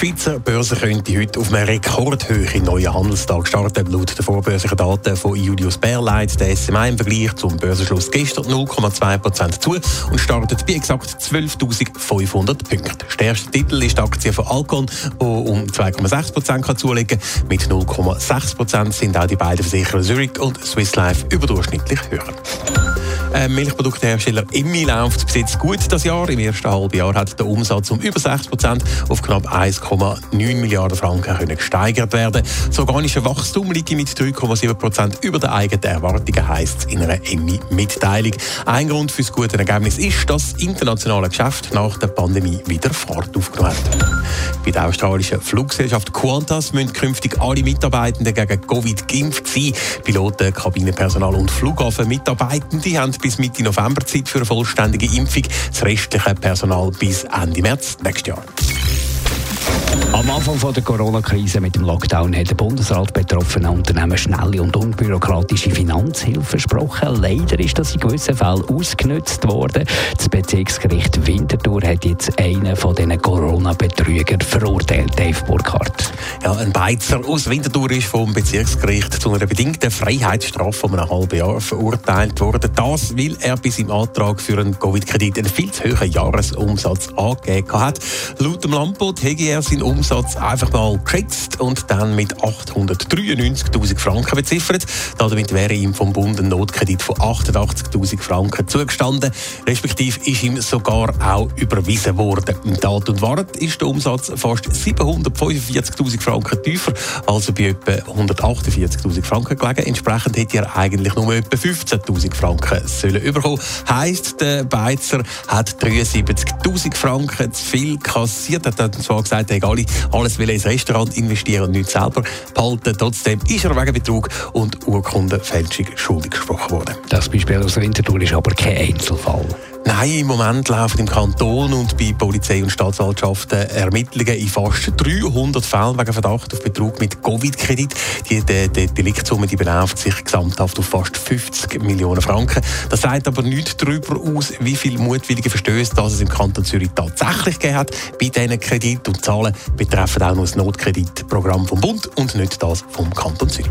Die Schweizer Börse könnte heute auf einem Rekordhöhe neuen Handelstag starten. Laut den vorbörslichen Daten von Julius leitet der SMA im Vergleich zum Börsenschluss gestern 0,2% zu und startet bei exakt 12.500 Punkten. Stärkste Titel ist die Aktie von Alcon, die um 2,6% zulegen kann. Mit 0,6% sind auch die beiden Versicherer Zurich und Swiss Life überdurchschnittlich höher. Äh, Milchprodukthersteller Emmi läuft bis jetzt gut das Jahr. Im ersten halben Jahr hat der Umsatz um über 6% auf knapp 1,9 Milliarden Franken können gesteigert werden. Das organische Wachstum liegt mit 3,7% über den eigenen Erwartungen, heisst es in einer Emmi-Mitteilung. Ein Grund für das gute Ergebnis ist, dass das internationale Geschäft nach der Pandemie wieder Fahrt aufgenommen hat. Bei der australischen Fluggesellschaft Qantas müssen künftig alle Mitarbeitenden gegen Covid geimpft sein. Piloten, Kabinenpersonal und Flughafenmitarbeitende haben bis Mitte November Zeit für eine vollständige Impfung. Das restliche Personal bis Ende März nächstes Jahr. Am Anfang von der Corona-Krise mit dem Lockdown hat der Bundesrat betroffenen Unternehmen schnelle und unbürokratische Finanzhilfe versprochen. Leider ist das in gewissen Fällen ausgenutzt worden. Das Bezirksgericht Winterthur hat jetzt einen von diesen Corona-Betrügern verurteilt, Dave Burkhardt. Ja, ein Beizer aus Winterthur ist vom Bezirksgericht zu einer bedingten Freiheitsstrafe von einem halben Jahr verurteilt worden. Das, weil er bei seinem Antrag für einen Covid-Kredit einen viel zu hohen Jahresumsatz angegeben hat. Laut dem Landbot hätte er seinen Umsatz einfach mal geschätzt und dann mit 893.000 Franken beziffert. Damit wäre ihm vom Bund ein Notkredit von 88.000 Franken zugestanden. Respektive ist ihm sogar auch überwiesen worden. In Tat und Wahrheit ist der Umsatz fast 745.000 Franken tiefer, also bei etwa 148.000 Franken gelegen. Entsprechend hätte er eigentlich nur etwa 15.000 Franken sollen überkommen. Heisst, der Beizer hat 73.000 Franken zu viel kassiert. Er hat zwar gesagt, er alle alles will ins Restaurant investieren und nicht selber behalten. Trotzdem ist er wegen Betrug und Urkundenfälschung schuldig gesprochen worden. Das Beispiel aus Winterthur ist aber kein Einzelfall. Nein, im Moment laufen im Kanton und bei Polizei und Staatsanwaltschaften Ermittlungen in fast 300 Fällen wegen Verdacht auf Betrug mit Covid-Kredit. Die, die, die Deliktsumme die beläuft sich gesamthaft auf fast 50 Millionen Franken. Das sagt aber nichts darüber aus, wie viele mutwillige Verstöße das es im Kanton Zürich tatsächlich gegeben hat bei diesen Kredit und Zahlen betreffen auch nur das Notkreditprogramm vom Bund und nicht das vom Kanton Zürich.